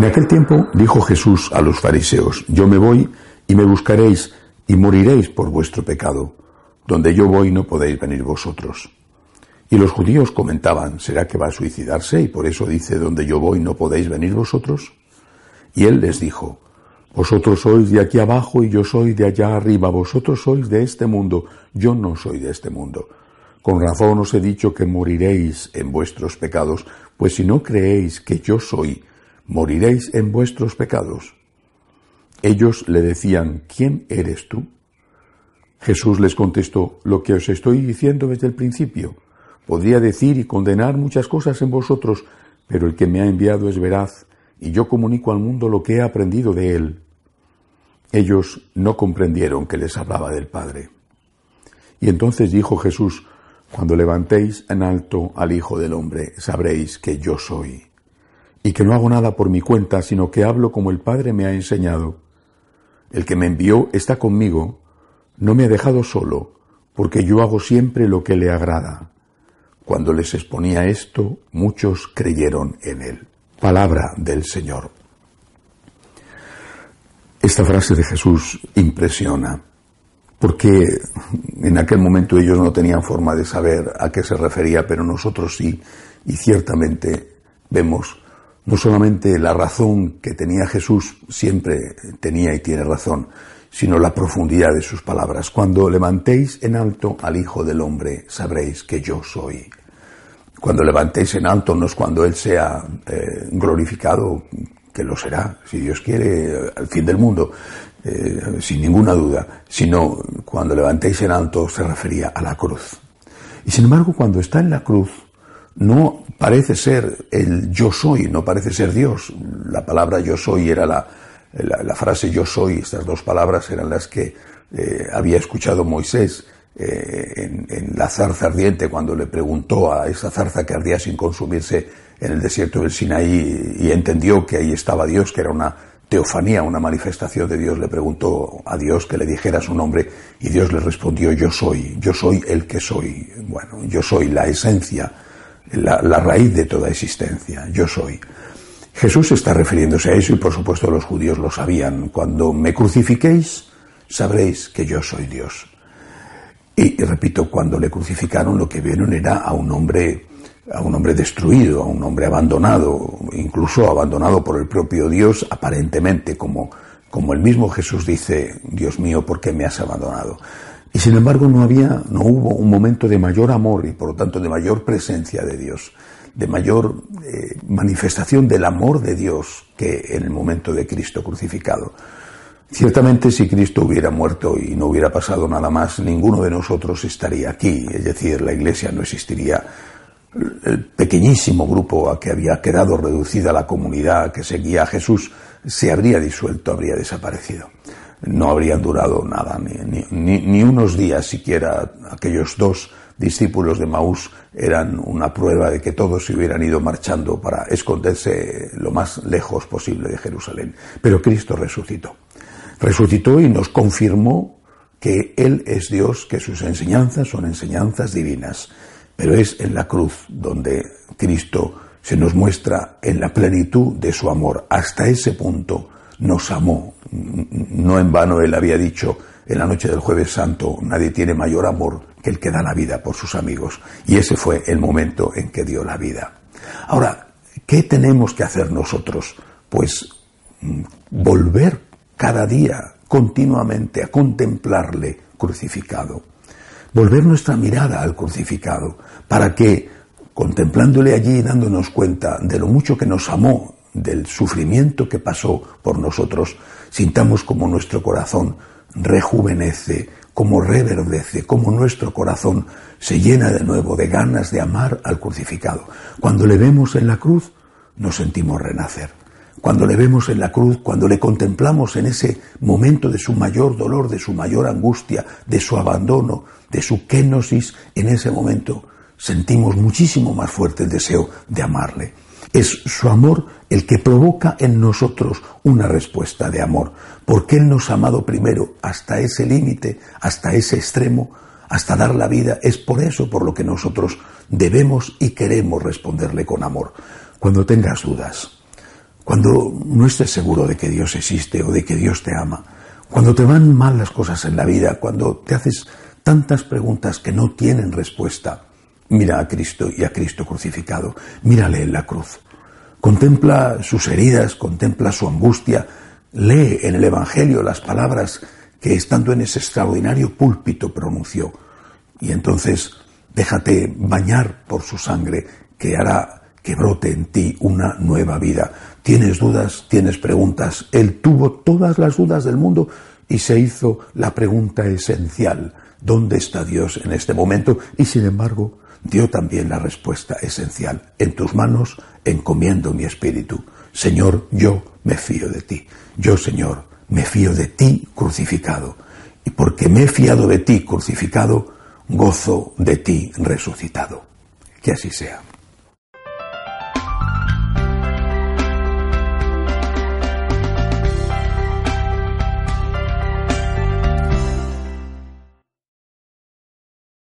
En aquel tiempo dijo Jesús a los fariseos, yo me voy y me buscaréis y moriréis por vuestro pecado. Donde yo voy no podéis venir vosotros. Y los judíos comentaban, ¿será que va a suicidarse y por eso dice, donde yo voy no podéis venir vosotros? Y él les dijo, vosotros sois de aquí abajo y yo soy de allá arriba, vosotros sois de este mundo, yo no soy de este mundo. Con razón os he dicho que moriréis en vuestros pecados, pues si no creéis que yo soy, moriréis en vuestros pecados. Ellos le decían, ¿quién eres tú? Jesús les contestó, lo que os estoy diciendo desde el principio. Podría decir y condenar muchas cosas en vosotros, pero el que me ha enviado es veraz, y yo comunico al mundo lo que he aprendido de él. Ellos no comprendieron que les hablaba del Padre. Y entonces dijo Jesús, cuando levantéis en alto al Hijo del Hombre, sabréis que yo soy y que no hago nada por mi cuenta, sino que hablo como el Padre me ha enseñado. El que me envió está conmigo, no me ha dejado solo, porque yo hago siempre lo que le agrada. Cuando les exponía esto, muchos creyeron en él. Palabra del Señor. Esta frase de Jesús impresiona, porque en aquel momento ellos no tenían forma de saber a qué se refería, pero nosotros sí, y ciertamente vemos no solamente la razón que tenía Jesús, siempre tenía y tiene razón, sino la profundidad de sus palabras. Cuando levantéis en alto al Hijo del Hombre, sabréis que yo soy. Cuando levantéis en alto no es cuando Él sea eh, glorificado, que lo será, si Dios quiere, al fin del mundo, eh, sin ninguna duda, sino cuando levantéis en alto se refería a la cruz. Y sin embargo, cuando está en la cruz, no parece ser el yo soy, no parece ser Dios. La palabra yo soy era la, la, frase yo soy, estas dos palabras eran las que eh, había escuchado Moisés eh, en, en, la zarza ardiente cuando le preguntó a esa zarza que ardía sin consumirse en el desierto del Sinaí y entendió que ahí estaba Dios, que era una teofanía, una manifestación de Dios, le preguntó a Dios que le dijera su nombre y Dios le respondió yo soy, yo soy el que soy. Bueno, yo soy la esencia la, raíz de toda existencia, yo soy. Jesús está refiriéndose a eso y por supuesto los judíos lo sabían. Cuando me crucifiquéis, sabréis que yo soy Dios. Y, repito, cuando le crucificaron lo que vieron era a un hombre a un hombre destruido, a un hombre abandonado, incluso abandonado por el propio Dios, aparentemente, como, como el mismo Jesús dice, Dios mío, ¿por qué me has abandonado? Y sin embargo no había, no hubo un momento de mayor amor y por lo tanto de mayor presencia de Dios, de mayor eh, manifestación del amor de Dios que en el momento de Cristo crucificado. Ciertamente si Cristo hubiera muerto y no hubiera pasado nada más, ninguno de nosotros estaría aquí, es decir, la Iglesia no existiría. El pequeñísimo grupo a que había quedado reducida la comunidad que seguía a Jesús se habría disuelto, habría desaparecido no habrían durado nada, ni, ni, unos días siquiera. Aquellos dos discípulos de Maús eran una prueba de que todos se hubieran ido marchando para esconderse lo más lejos posible de Jerusalén. Pero Cristo resucitó. Resucitó y nos confirmó que Él es Dios, que sus enseñanzas son enseñanzas divinas. Pero es en la cruz donde Cristo se nos muestra en la plenitud de su amor. Hasta ese punto nos amó. No en vano él había dicho en la noche del jueves santo, nadie tiene mayor amor que el que da la vida por sus amigos. Y ese fue el momento en que dio la vida. Ahora, ¿qué tenemos que hacer nosotros? Pues mm, volver cada día continuamente a contemplarle crucificado. Volver nuestra mirada al crucificado para que, contemplándole allí y dándonos cuenta de lo mucho que nos amó del sufrimiento que pasó por nosotros, sintamos como nuestro corazón rejuvenece, cómo reverdece, cómo nuestro corazón se llena de nuevo de ganas de amar al crucificado. Cuando le vemos en la cruz, nos sentimos renacer. Cuando le vemos en la cruz, cuando le contemplamos en ese momento de su mayor dolor, de su mayor angustia, de su abandono, de su kenosis, en ese momento sentimos muchísimo más fuerte el deseo de amarle. Es su amor el que provoca en nosotros una respuesta de amor, porque Él nos ha amado primero hasta ese límite, hasta ese extremo, hasta dar la vida. Es por eso por lo que nosotros debemos y queremos responderle con amor. Cuando tengas dudas, cuando no estés seguro de que Dios existe o de que Dios te ama, cuando te van mal las cosas en la vida, cuando te haces tantas preguntas que no tienen respuesta, Mira a Cristo y a Cristo crucificado, mírale en la cruz. Contempla sus heridas, contempla su angustia, lee en el Evangelio las palabras que estando en ese extraordinario púlpito pronunció. Y entonces déjate bañar por su sangre que hará que brote en ti una nueva vida. Tienes dudas, tienes preguntas. Él tuvo todas las dudas del mundo y se hizo la pregunta esencial. ¿Dónde está Dios en este momento? Y sin embargo, dio también la respuesta esencial. En tus manos encomiendo mi espíritu. Señor, yo me fío de ti. Yo, Señor, me fío de ti crucificado. Y porque me he fiado de ti crucificado, gozo de ti resucitado. Que así sea.